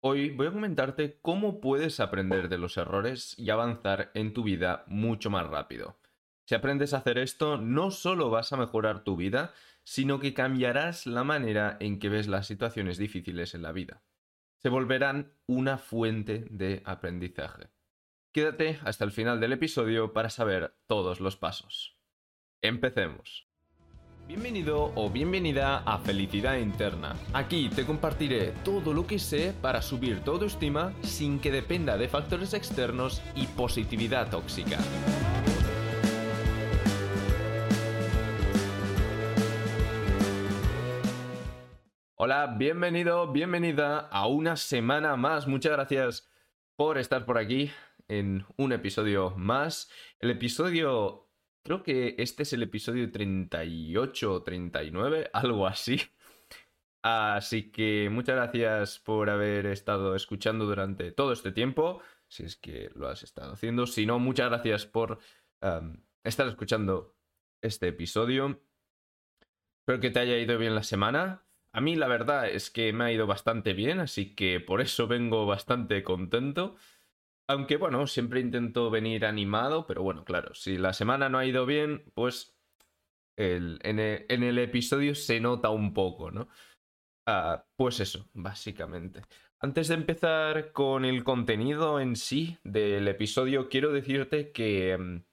Hoy voy a comentarte cómo puedes aprender de los errores y avanzar en tu vida mucho más rápido. Si aprendes a hacer esto, no solo vas a mejorar tu vida, sino que cambiarás la manera en que ves las situaciones difíciles en la vida. Se volverán una fuente de aprendizaje. Quédate hasta el final del episodio para saber todos los pasos. Empecemos. Bienvenido o bienvenida a Felicidad Interna. Aquí te compartiré todo lo que sé para subir tu autoestima sin que dependa de factores externos y positividad tóxica. Hola, bienvenido, bienvenida a una semana más. Muchas gracias por estar por aquí en un episodio más. El episodio Creo que este es el episodio 38 o 39, algo así. Así que muchas gracias por haber estado escuchando durante todo este tiempo, si es que lo has estado haciendo. Si no, muchas gracias por estar escuchando este episodio. Espero que te haya ido bien la semana. A mí la verdad es que me ha ido bastante bien, así que por eso vengo bastante contento. Aunque bueno, siempre intento venir animado, pero bueno, claro, si la semana no ha ido bien, pues en, el, episodio se nota un poco, ¿no? Ah, pues eso, básicamente. Antes de empezar con el contenido en sí del episodio, quiero decirte que, mm,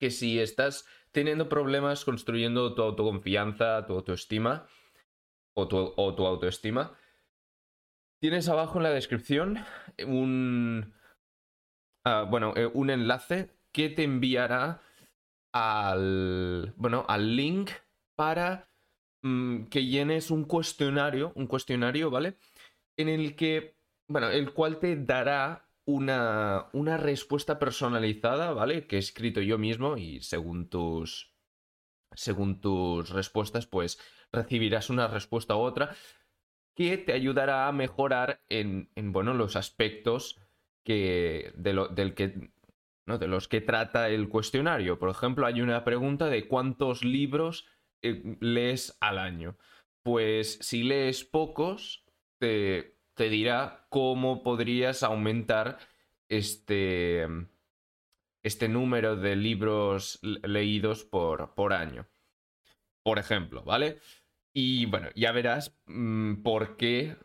que si estás teniendo problemas construyendo tu autoconfianza, tu autoestima o tu autoestima, tienes abajo en la descripción un, Ah, bueno, eh, un enlace que te enviará al, bueno, al link para mm, que llenes un cuestionario, un cuestionario, ¿vale? En el que, bueno, el cual te dará una, una respuesta personalizada, ¿vale? Que he escrito yo mismo y según tus, según tus respuestas, pues recibirás una respuesta u otra que te ayudará a mejorar en, en bueno, los aspectos que, de, del que, ¿no? de los que trata el cuestionario. Por ejemplo, hay una pregunta de cuántos libros eh, lees al año. Pues si lees pocos, te, te dirá cómo podrías aumentar este, este número de libros leídos por, por año. Por ejemplo, ¿vale? Y bueno, ya verás mm, por qué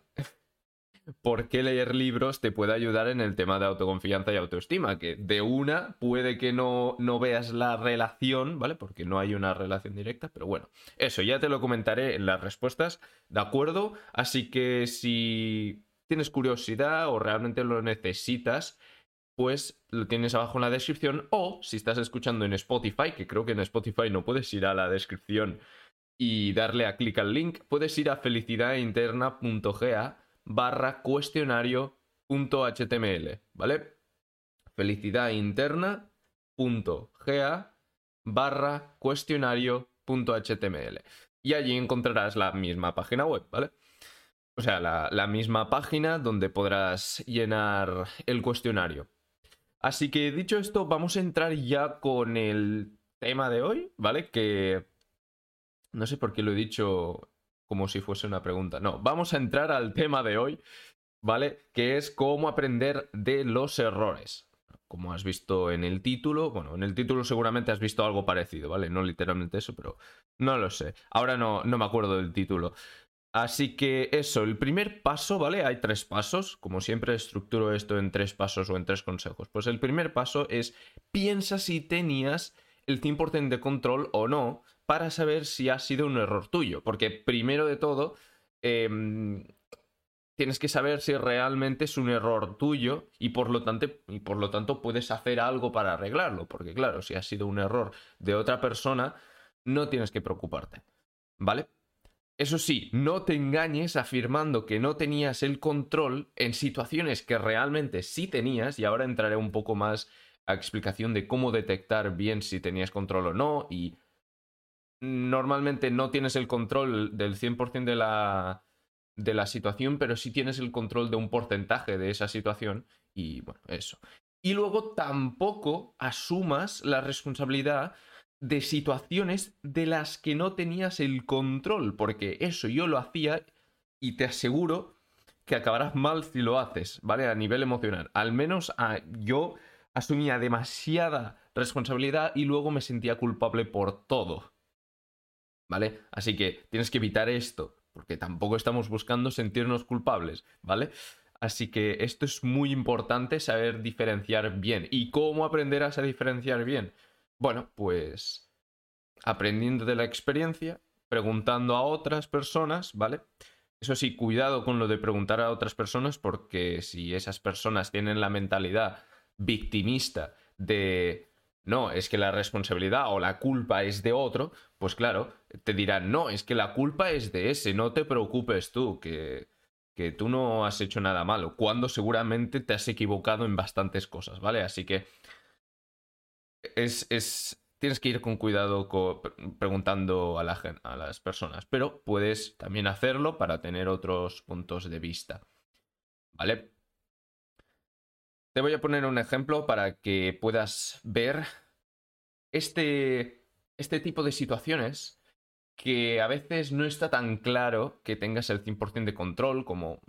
por qué leer libros te puede ayudar en el tema de autoconfianza y autoestima, que de una puede que no, no veas la relación, ¿vale? Porque no hay una relación directa, pero bueno, eso ya te lo comentaré en las respuestas, ¿de acuerdo? Así que si tienes curiosidad o realmente lo necesitas, pues lo tienes abajo en la descripción o si estás escuchando en Spotify, que creo que en Spotify no puedes ir a la descripción y darle a clic al link, puedes ir a felicidadinterna.ga barra cuestionario.html, ¿vale? Felicidad interna barra cuestionario.html. Y allí encontrarás la misma página web, ¿vale? O sea, la, la misma página donde podrás llenar el cuestionario. Así que dicho esto, vamos a entrar ya con el tema de hoy, ¿vale? Que no sé por qué lo he dicho como si fuese una pregunta. No, vamos a entrar al tema de hoy, ¿vale? Que es cómo aprender de los errores. Como has visto en el título, bueno, en el título seguramente has visto algo parecido, ¿vale? No literalmente eso, pero no lo sé. Ahora no, no me acuerdo del título. Así que eso, el primer paso, ¿vale? Hay tres pasos, como siempre estructuro esto en tres pasos o en tres consejos. Pues el primer paso es piensa si tenías el 100% de control o no para saber si ha sido un error tuyo. Porque primero de todo, em, tienes que saber si realmente es un error tuyo y por, lo tanto, y por lo tanto puedes hacer algo para arreglarlo. Porque claro, si ha sido un error de otra persona, no tienes que preocuparte. ¿Vale? Eso sí, no te engañes afirmando que no tenías el control en situaciones que realmente sí tenías, y ahora entraré un poco más a explicación de cómo detectar bien si tenías control o no, y normalmente no tienes el control del 100% de la, de la situación, pero sí tienes el control de un porcentaje de esa situación y bueno, eso. Y luego tampoco asumas la responsabilidad de situaciones de las que no tenías el control, porque eso yo lo hacía y te aseguro que acabarás mal si lo haces, ¿vale? A nivel emocional. Al menos yo asumía demasiada responsabilidad y luego me sentía culpable por todo. ¿Vale? Así que tienes que evitar esto, porque tampoco estamos buscando sentirnos culpables, ¿vale? Así que esto es muy importante saber diferenciar bien. ¿Y cómo aprenderás a diferenciar bien? Bueno, pues aprendiendo de la experiencia, preguntando a otras personas, ¿vale? Eso sí, cuidado con lo de preguntar a otras personas porque si esas personas tienen la mentalidad victimista de no, es que la responsabilidad o la culpa es de otro, pues claro, te dirán, no, es que la culpa es de ese, no te preocupes tú, que, que tú no has hecho nada malo, cuando seguramente te has equivocado en bastantes cosas, ¿vale? Así que es, es tienes que ir con cuidado preguntando a, a las personas, pero puedes también hacerlo para tener otros puntos de vista. ¿Vale? Te voy a poner un ejemplo para que puedas ver este, este tipo de situaciones que a veces no está tan claro que tengas el 100% de control, como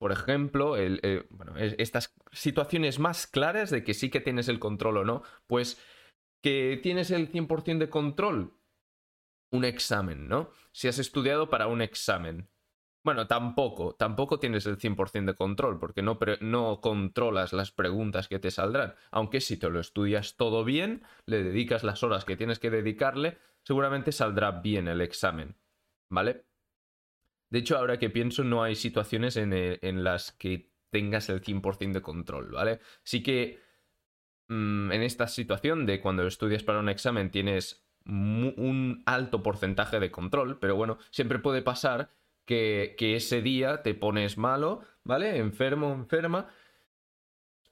por ejemplo, el, bueno, estas situaciones más claras de que sí que tienes el control o no, pues que tienes el 100% de control. Un examen, ¿no? Si has estudiado para un examen. Bueno, tampoco, tampoco tienes el 100% de control, porque no, no controlas las preguntas que te saldrán. Aunque si te lo estudias todo bien, le dedicas las horas que tienes que dedicarle, seguramente saldrá bien el examen. ¿Vale? De hecho, ahora que pienso, no hay situaciones en, en las que tengas el 100% de control, ¿vale? Sí que Mm, en esta situación de cuando estudias para un examen tienes un alto porcentaje de control, pero bueno, siempre puede pasar que, ese día te pones malo, ¿vale? Enfermo, enferma,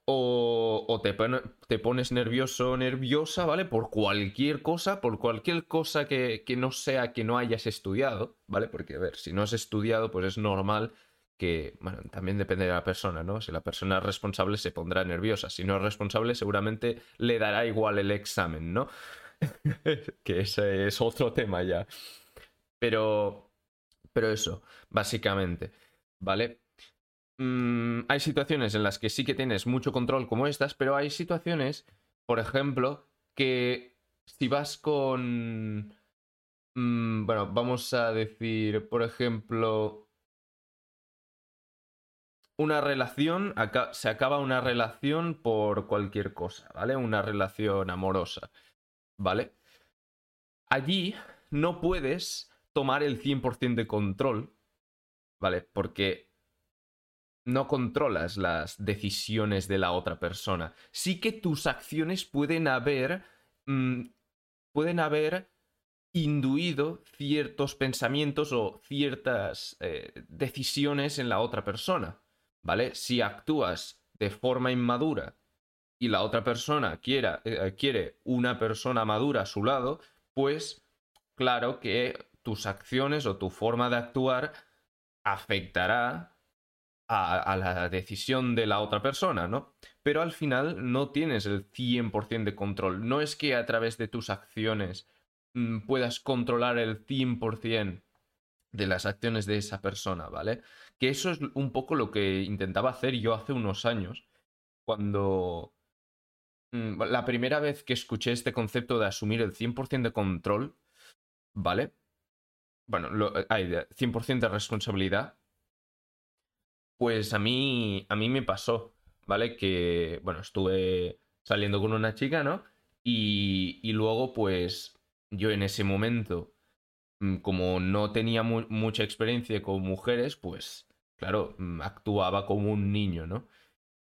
o, te, pones nervioso, nerviosa, ¿vale? Por cualquier cosa, por cualquier cosa que, que no sea que no hayas estudiado, ¿vale? Porque, a ver, si no has estudiado, pues es normal que, bueno, también depende de la persona, ¿no? Si la persona es responsable se pondrá nerviosa, si no es responsable seguramente le dará igual el examen, ¿no? que ese es otro tema ya. Pero, pero eso, básicamente, ¿vale? Mm, hay situaciones en las que sí que tienes mucho control como estas, pero hay situaciones, por ejemplo, que si vas con... Mm, bueno, vamos a decir, por ejemplo, una relación, se acaba una relación por cualquier cosa, ¿vale? Una relación amorosa, ¿vale? Allí no puedes tomar el 100% de control, ¿vale? Porque no controlas las decisiones de la otra persona. Sí que tus acciones pueden haber... Mm, pueden haber induido ciertos pensamientos o ciertas eh, decisiones en la otra persona. ¿vale? Si actúas de forma inmadura y la otra persona eh, quiere una persona madura a su lado, pues claro que tus acciones o tu forma de actuar afectará a, la decisión de la otra persona, ¿no? Pero al final no tienes el 100% de control. No es que a través de tus acciones mm, puedas controlar el 100% de las acciones de esa persona, ¿vale? Que eso es un poco lo que intentaba hacer yo hace unos años, cuando... Mm, la primera vez que escuché este concepto de asumir el 100% de control, ¿vale? Bueno, lo, eh, hay 100% de responsabilidad, pues a mí, a mí me pasó, ¿vale? Que, bueno, estuve saliendo con una chica, ¿no? Y, y luego, pues, yo en ese momento Mm, como no tenía mucha experiencia con mujeres, pues claro, mm, actuaba como un niño, ¿no?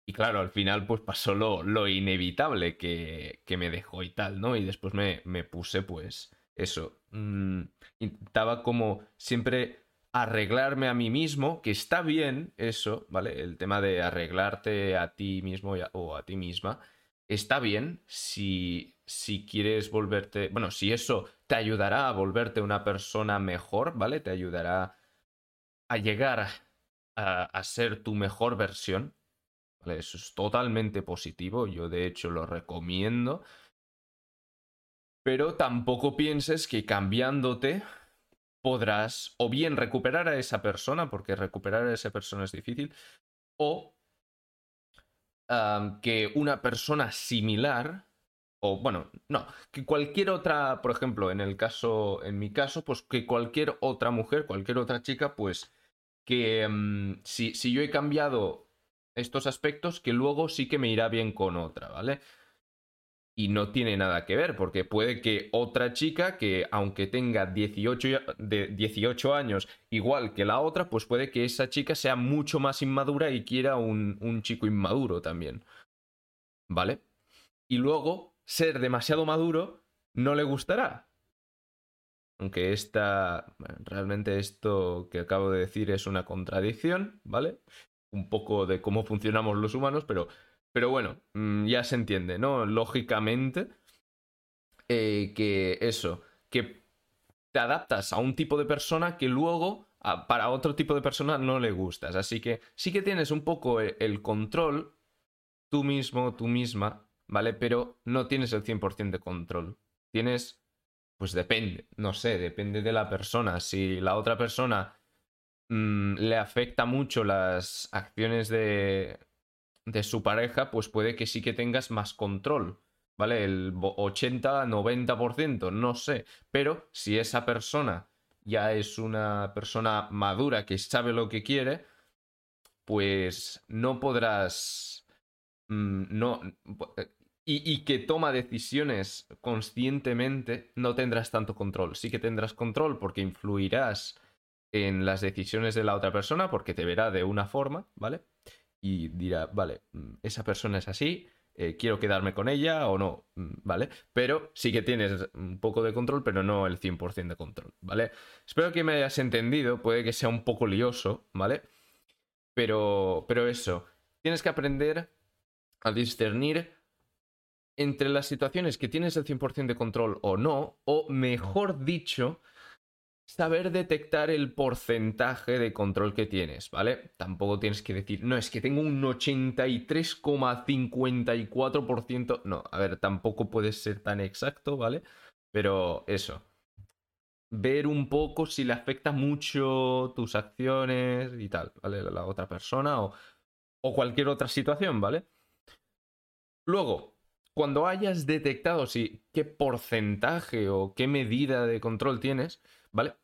Y claro, al final pues pasó lo, lo inevitable que, que, me dejó y tal, ¿no? Y después me, me puse pues eso. Mm, intentaba como siempre arreglarme a mí mismo, que está bien eso, ¿vale? El tema de arreglarte a ti mismo o a ti misma, está bien si, si quieres volverte, bueno, si eso te ayudará a volverte una persona mejor, ¿vale? Te ayudará a llegar a, ser tu mejor versión. ¿vale? Eso es totalmente positivo, yo de hecho lo recomiendo. Pero tampoco pienses que cambiándote podrás o bien recuperar a esa persona, porque recuperar a esa persona es difícil, o que una persona similar, o bueno, no, que cualquier otra, por ejemplo, en el caso, en mi caso, pues que cualquier otra mujer, cualquier otra chica, pues que mm, si, si yo he cambiado estos aspectos, que luego sí que me irá bien con otra, ¿vale? Y no tiene nada que ver, porque puede que otra chica que aunque tenga 18, de 18 años igual que la otra, pues puede que esa chica sea mucho más inmadura y quiera un, un chico inmaduro también. ¿Vale? Y luego, ser demasiado maduro no le gustará. Aunque esta, realmente esto que acabo de decir es una contradicción, ¿vale? Un poco de cómo funcionamos los humanos, pero pero bueno, mm, ya se entiende, ¿no? Lógicamente, eh, que eso, que te adaptas a un tipo de persona que luego para otro tipo de persona no le gustas. Así que sí que tienes un poco e, el, control, tú mismo, tú misma, ¿vale? Pero no tienes el 100% de control. Tienes, pues depende, no sé, depende de la persona. Si la otra persona mm, le afecta mucho las acciones de de su pareja, pues puede que sí que tengas más control, ¿vale? El 80-90%, no sé. Pero si esa persona ya es una persona madura que sabe lo que quiere, pues no podrás... Mm, no... Y, y, que toma decisiones conscientemente, no tendrás tanto control. Sí que tendrás control porque influirás en las decisiones de la otra persona, porque te verá de una forma, ¿vale? Y dirá, vale, mm, esa persona es así, eh, quiero quedarme con ella o no, mm, ¿vale? Pero sí que tienes un poco de control, pero no el 100% de control, ¿vale? Espero que me hayas entendido, puede que sea un poco lioso, ¿vale? Pero, pero eso, tienes que aprender a discernir entre las situaciones que tienes el 100% de control o no, o mejor dicho, saber detectar el porcentaje de control que tienes, ¿vale? Tampoco tienes que decir, no, es que tengo un 83,54%. No, a ver, tampoco puede ser tan exacto, ¿vale? Pero eso. Ver un poco si le afecta mucho tus acciones y tal, ¿vale? La otra persona o, o cualquier otra situación, ¿vale? Luego, cuando hayas detectado si qué porcentaje o qué medida de control tienes, ¿vale?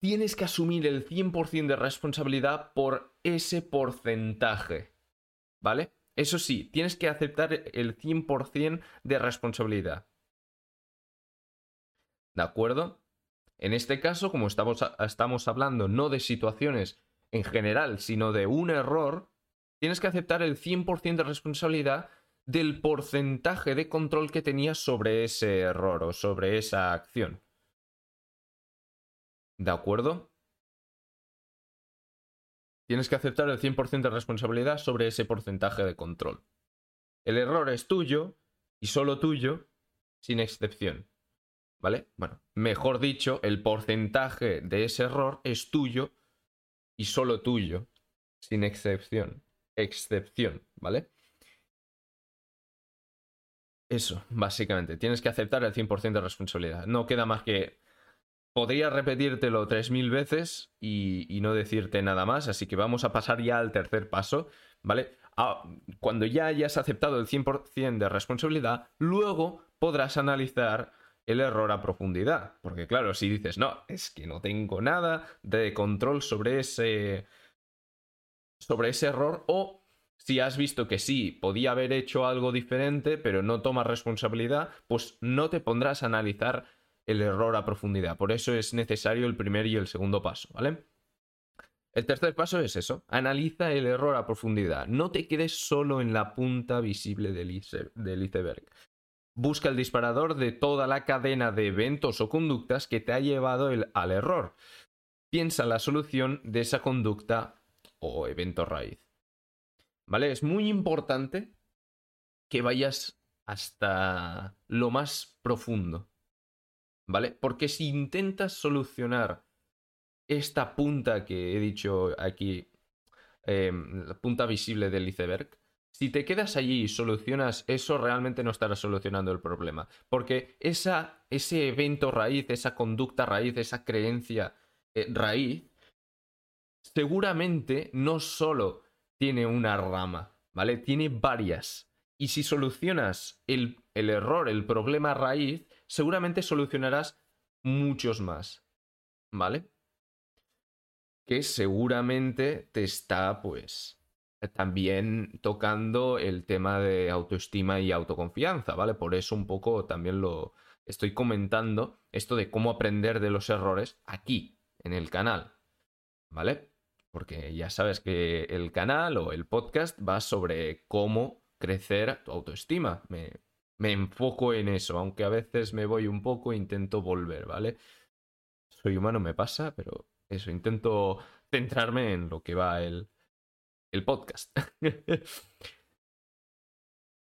tienes que asumir el 100% de responsabilidad por ese porcentaje. ¿Vale? Eso sí, tienes que aceptar el 100% de responsabilidad. ¿De acuerdo? En este caso, como estamos, estamos hablando no de situaciones en general, sino de un error, tienes que aceptar el 100% de responsabilidad del porcentaje de control que tenías sobre ese error o sobre esa acción. ¿De acuerdo? Tienes que aceptar el 100% de responsabilidad sobre ese porcentaje de control. El error es tuyo y solo tuyo, sin excepción. ¿Vale? Bueno, mejor dicho, el porcentaje de ese error es tuyo y solo tuyo, sin excepción. Excepción, ¿vale? Eso, básicamente. Tienes que aceptar el 100% de responsabilidad. No queda más que Podría repetírtelo 3.000 veces y, no decirte nada más, así que vamos a pasar ya al tercer paso, ¿vale? Ah, cuando ya hayas aceptado el 100% de responsabilidad, luego podrás analizar el error a profundidad. Porque claro, si dices, no, es que no tengo nada de control sobre ese, sobre ese error o si has visto que sí, podía haber hecho algo diferente, pero no tomas responsabilidad, pues no te pondrás a analizar el error a profundidad. Por eso es necesario el primer y el segundo paso, ¿vale? El tercer paso es eso, analiza el error a profundidad. No te quedes solo en la punta visible del, iceberg. Busca el disparador de toda la cadena de eventos o conductas que te ha llevado al error. Piensa la solución de esa conducta o evento raíz. ¿Vale? Es muy importante que vayas hasta lo más profundo. ¿Vale? Porque si intentas solucionar esta punta que he dicho aquí, em, la punta visible del iceberg, Si te quedas allí y solucionas eso, realmente no estarás solucionando el problema. Porque esa, ese evento raíz, esa conducta raíz, esa creencia eh, raíz, seguramente no solo tiene una rama, ¿vale? Tiene varias. Y si solucionas el, el error, el problema raíz, seguramente solucionarás muchos más, ¿vale? Que seguramente te está, pues, también tocando el tema de autoestima y autoconfianza, ¿vale? Por eso un poco también lo estoy comentando, esto de cómo aprender de los errores aquí, en el canal, ¿vale? Porque ya sabes que el canal o el podcast va sobre cómo crecer tu autoestima. Me, me enfoco en eso, aunque a veces me voy un poco, intento volver, ¿vale? Soy humano, me pasa, pero eso, intento centrarme en lo que va el, el podcast.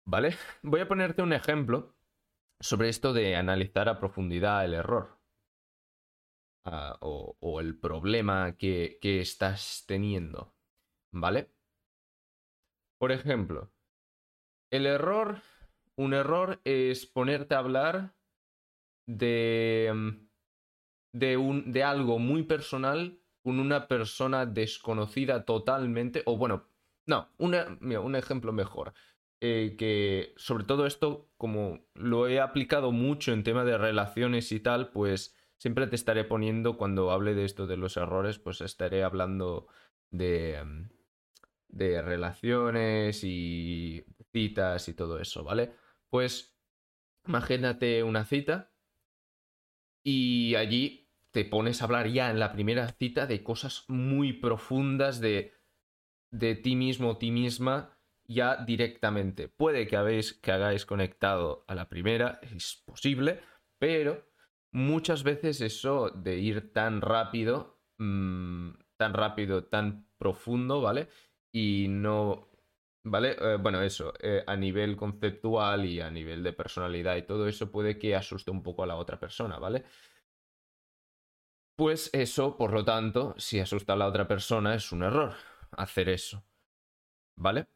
¿Vale? Voy a ponerte un ejemplo sobre esto de analizar a profundidad el error. Ah, o, el problema que, que estás teniendo. ¿Vale? Por ejemplo, el error, un error es ponerte a hablar de, mm, de, un, de algo muy personal con una persona desconocida totalmente, o bueno, no, un ejemplo mejor. Eh, que sobre todo esto, como lo he aplicado mucho en tema de relaciones y tal, pues siempre te estaré poniendo, cuando hable de esto de los errores, pues estaré hablando de, mm, de relaciones y citas y todo eso, ¿vale? Pues imagínate una cita y allí te pones a hablar ya en la primera cita de cosas muy profundas de, de ti mismo ti misma ya directamente. Puede que, habéis, que hagáis conectado a la primera, es posible, pero muchas veces eso de ir tan rápido, mm, tan rápido, tan profundo, ¿vale? Y no... ¿Vale? Eh, bueno, eso, eh, a nivel conceptual y a nivel de personalidad y todo eso puede que asuste un poco a la otra persona, ¿vale? Pues eso, por lo tanto, si asusta a la otra persona, es un error hacer eso. ¿Vale?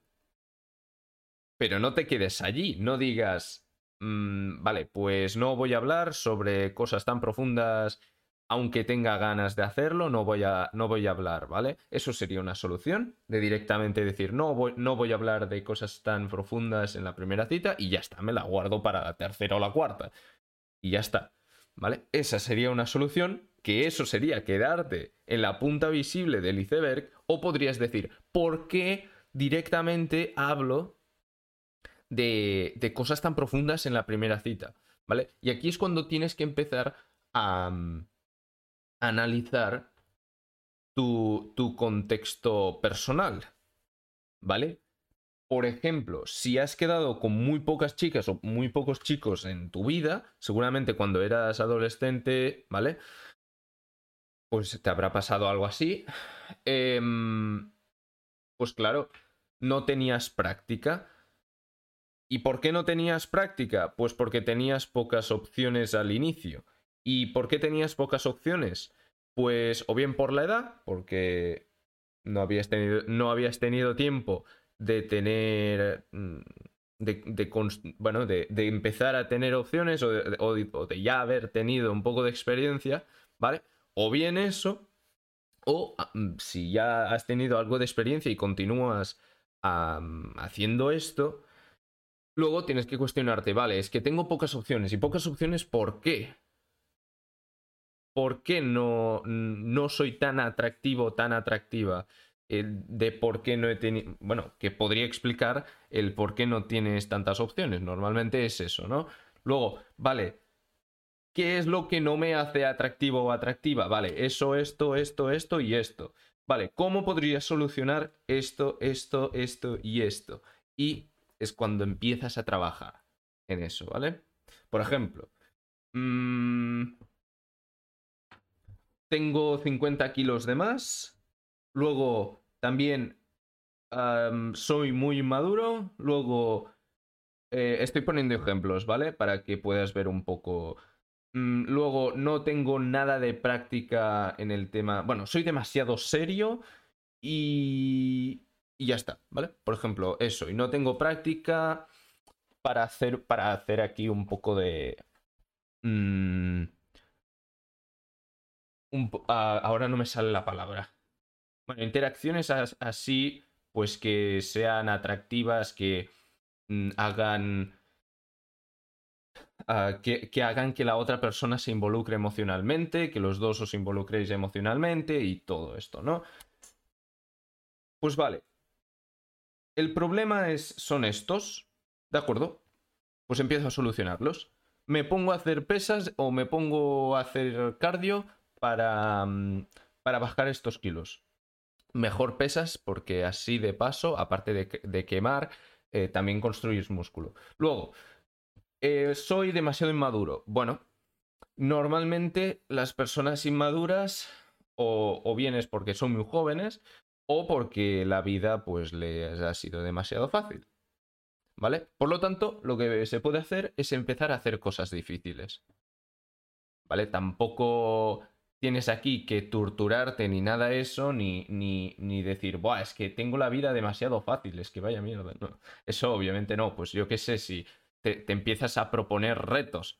Pero no te quedes allí, no digas, mm, vale, pues no voy a hablar sobre cosas tan profundas, aunque tenga ganas de hacerlo, no voy a, no voy a hablar, ¿vale? Eso sería una solución de directamente decir, no voy, no voy a hablar de cosas tan profundas en la primera cita y ya está, me la guardo para la tercera o la cuarta. Y ya está, ¿vale? Esa sería una solución que eso sería quedarte en la punta visible del iceberg, o podrías decir, ¿por qué directamente hablo de, de cosas tan profundas en la primera cita? ¿Vale? Y aquí es cuando tienes que empezar a, mm, analizar tu, tu contexto personal. ¿Vale? Por ejemplo, si has quedado con muy pocas chicas o muy pocos chicos en tu vida, seguramente cuando eras adolescente, ¿vale? pues te habrá pasado algo así. Em, pues claro, no tenías práctica. ¿Y por qué no tenías práctica? Pues porque tenías pocas opciones al inicio. ¿Y por qué tenías pocas opciones? Pues o bien por la edad, porque no habías tenido, no habías tenido tiempo de tener... Mm, de, bueno, de, empezar a tener opciones o de ya haber tenido un poco de experiencia, ¿vale? O bien eso, o ah, mm, si ya has tenido algo de experiencia y continúas haciendo esto, luego tienes que cuestionarte, vale, es que tengo pocas opciones. ¿Y pocas opciones por qué? ¿Por qué no, no soy tan atractivo, tan atractiva? de por qué no he tenido. Bueno, que podría explicar el por qué no tienes tantas opciones. Normalmente es eso, ¿no? Luego, vale, ¿Qué es lo que no me hace atractivo o atractiva? Vale, eso, esto, esto, esto y esto. Vale, ¿cómo podría solucionar esto, esto, esto y esto? Y es cuando empiezas a trabajar en eso, ¿vale? Por ejemplo, mmm, tengo 50 kilos de más, luego también soy muy maduro, luego eh, estoy poniendo ejemplos, ¿vale? Para que puedas ver un poco Mm, luego, no tengo nada de práctica en el tema. Bueno, soy demasiado serio y. y ya está, ¿vale? Por ejemplo, eso, y no tengo práctica para hacer, para hacer aquí un poco de... Mm, ahora no me sale la palabra. Bueno, interacciones así, pues que sean atractivas, que mm, hagan... Ah, que, que, hagan que la otra persona se involucre emocionalmente, que los dos os involucréis emocionalmente y todo esto, ¿no? Pues vale, el problema es, son estos, ¿de acuerdo? Pues empiezo a solucionarlos. Me pongo a hacer pesas o me pongo a hacer cardio para, mm, para bajar estos kilos. Mejor pesas porque así de paso, aparte de, quemar, eh, también construyes músculo. Luego, eh, soy demasiado inmaduro. Bueno, normalmente las personas inmaduras o, o bien es porque son muy jóvenes o porque la vida pues les ha sido demasiado fácil. ¿Vale? Por lo tanto, lo que se puede hacer es empezar a hacer cosas difíciles. ¿Vale? Tampoco tienes aquí que torturarte ni nada eso, ni, ni, ni decir, Buah, es que tengo la vida demasiado fácil, es que vaya mierda. eso obviamente no. Pues yo qué sé, si te empiezas a proponer retos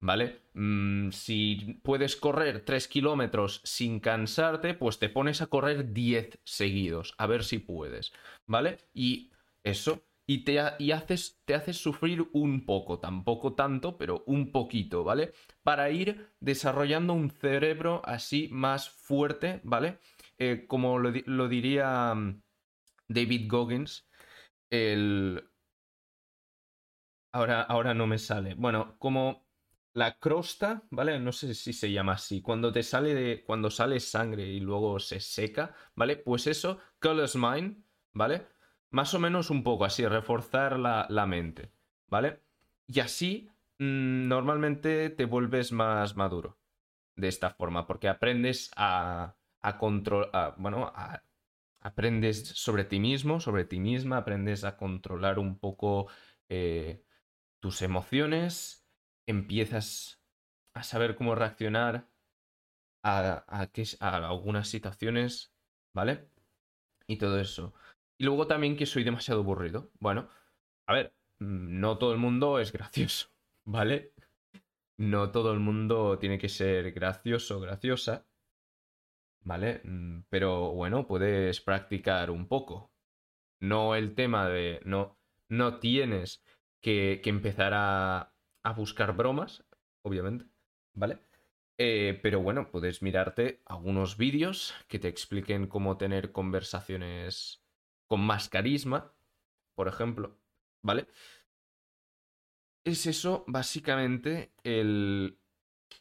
¿vale? Mm, si puedes correr 3 kilómetros sin cansarte, pues te pones a correr 10 seguidos, a ver si puedes, ¿vale? Y eso, y te, y haces, te haces sufrir un poco, tampoco tanto, pero un poquito, ¿vale? Para ir desarrollando un cerebro así más fuerte, ¿vale? Eh, como lo, lo diría mm, David Goggins, el... Ahora, ahora no me sale. Bueno, como la crosta, ¿vale? No sé si se llama así. Cuando te sale de. Cuando sale sangre y luego se seca, ¿vale? Pues eso, colors mind, ¿vale? Más o menos un poco así, reforzar la, mente, ¿vale? Y así mm, normalmente te vuelves más maduro de esta forma, porque aprendes a, a controlar. Bueno, aprendes sobre ti mismo, sobre ti misma, aprendes a controlar un poco eh, tus emociones empiezas a saber cómo reaccionar a, a, algunas situaciones, ¿vale? Y todo eso. Y luego también que soy demasiado aburrido. Bueno, a ver, mm, no todo el mundo es gracioso, ¿vale? No todo el mundo tiene que ser gracioso graciosa, ¿vale? Mm, pero bueno, puedes practicar un poco. No el tema de... No, no tienes que, que empezar a, a buscar bromas, obviamente, ¿vale? Eh, pero bueno, puedes mirarte algunos vídeos que te expliquen cómo tener conversaciones con más carisma, por ejemplo, ¿vale? Es eso básicamente el,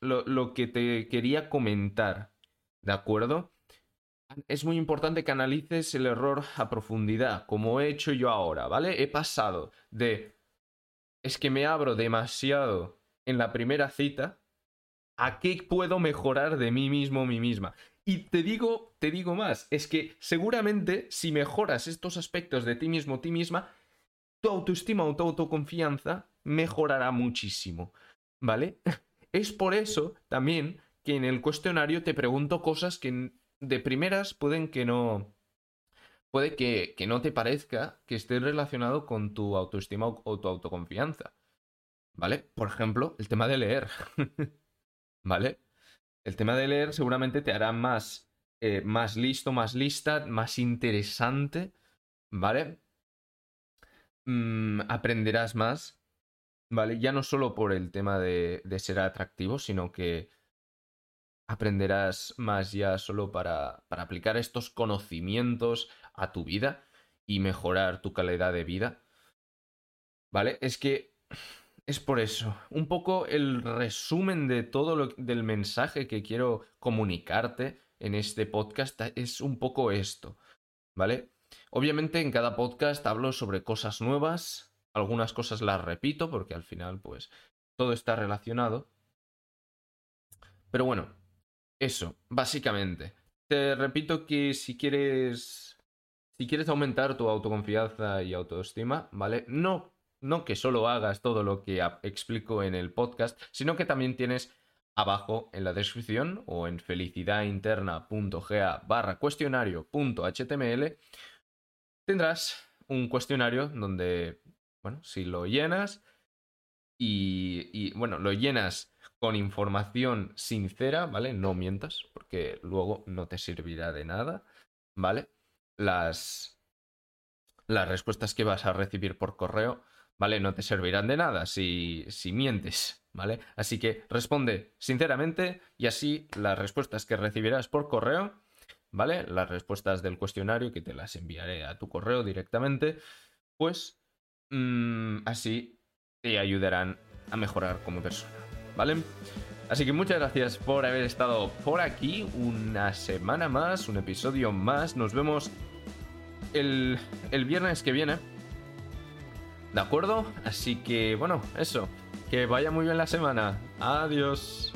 lo, lo que te quería comentar, ¿de acuerdo? Es muy importante que analices el error a profundidad, como he hecho yo ahora, ¿vale? He pasado de es que me abro demasiado en la primera cita, ¿a qué puedo mejorar de mí mismo mí misma? Y te digo, te digo más, es que seguramente si mejoras estos aspectos de ti mismo ti misma, tu autoestima o tu autoconfianza mejorará muchísimo, ¿vale? Es por eso también que en el cuestionario te pregunto cosas que de primeras pueden que no, puede que, no te parezca que esté relacionado con tu autoestima o tu autoconfianza. ¿Vale? Por ejemplo, el tema de leer. ¿Vale? El tema de leer seguramente te hará más, eh, más listo, más lista, más interesante. ¿Vale? Mm, aprenderás más. ¿Vale? Ya no solo por el tema de, de ser atractivo, sino que aprenderás más ya solo para, para aplicar estos conocimientos a tu vida y mejorar tu calidad de vida. ¿Vale? Es que es por eso. Un poco el resumen de todo lo del mensaje que quiero comunicarte en este podcast es un poco esto. ¿Vale? Obviamente en cada podcast hablo sobre cosas nuevas, algunas cosas las repito porque al final pues todo está relacionado. Pero bueno, eso, básicamente. Te repito que si quieres si quieres aumentar tu autoconfianza y autoestima, ¿vale? No, no que solo hagas todo lo que explico en el podcast, sino que también tienes abajo en la descripción o en felicidadinterna.ga barra cuestionario.html tendrás un cuestionario donde, bueno, si lo llenas y, y, bueno, lo llenas con información sincera, ¿vale? No mientas, porque luego no te servirá de nada, ¿vale? Las, las respuestas que vas a recibir por correo, ¿vale? No te servirán de nada si, si mientes, ¿vale? Así que responde sinceramente y así las respuestas que recibirás por correo, ¿vale? Las respuestas del cuestionario que te las enviaré a tu correo directamente, pues mmm, así te ayudarán a mejorar como persona, ¿vale? Así que muchas gracias por haber estado por aquí una semana más, un episodio más. Nos vemos el, el viernes que viene. ¿De acuerdo? Así que bueno, eso. Que vaya muy bien la semana. Adiós.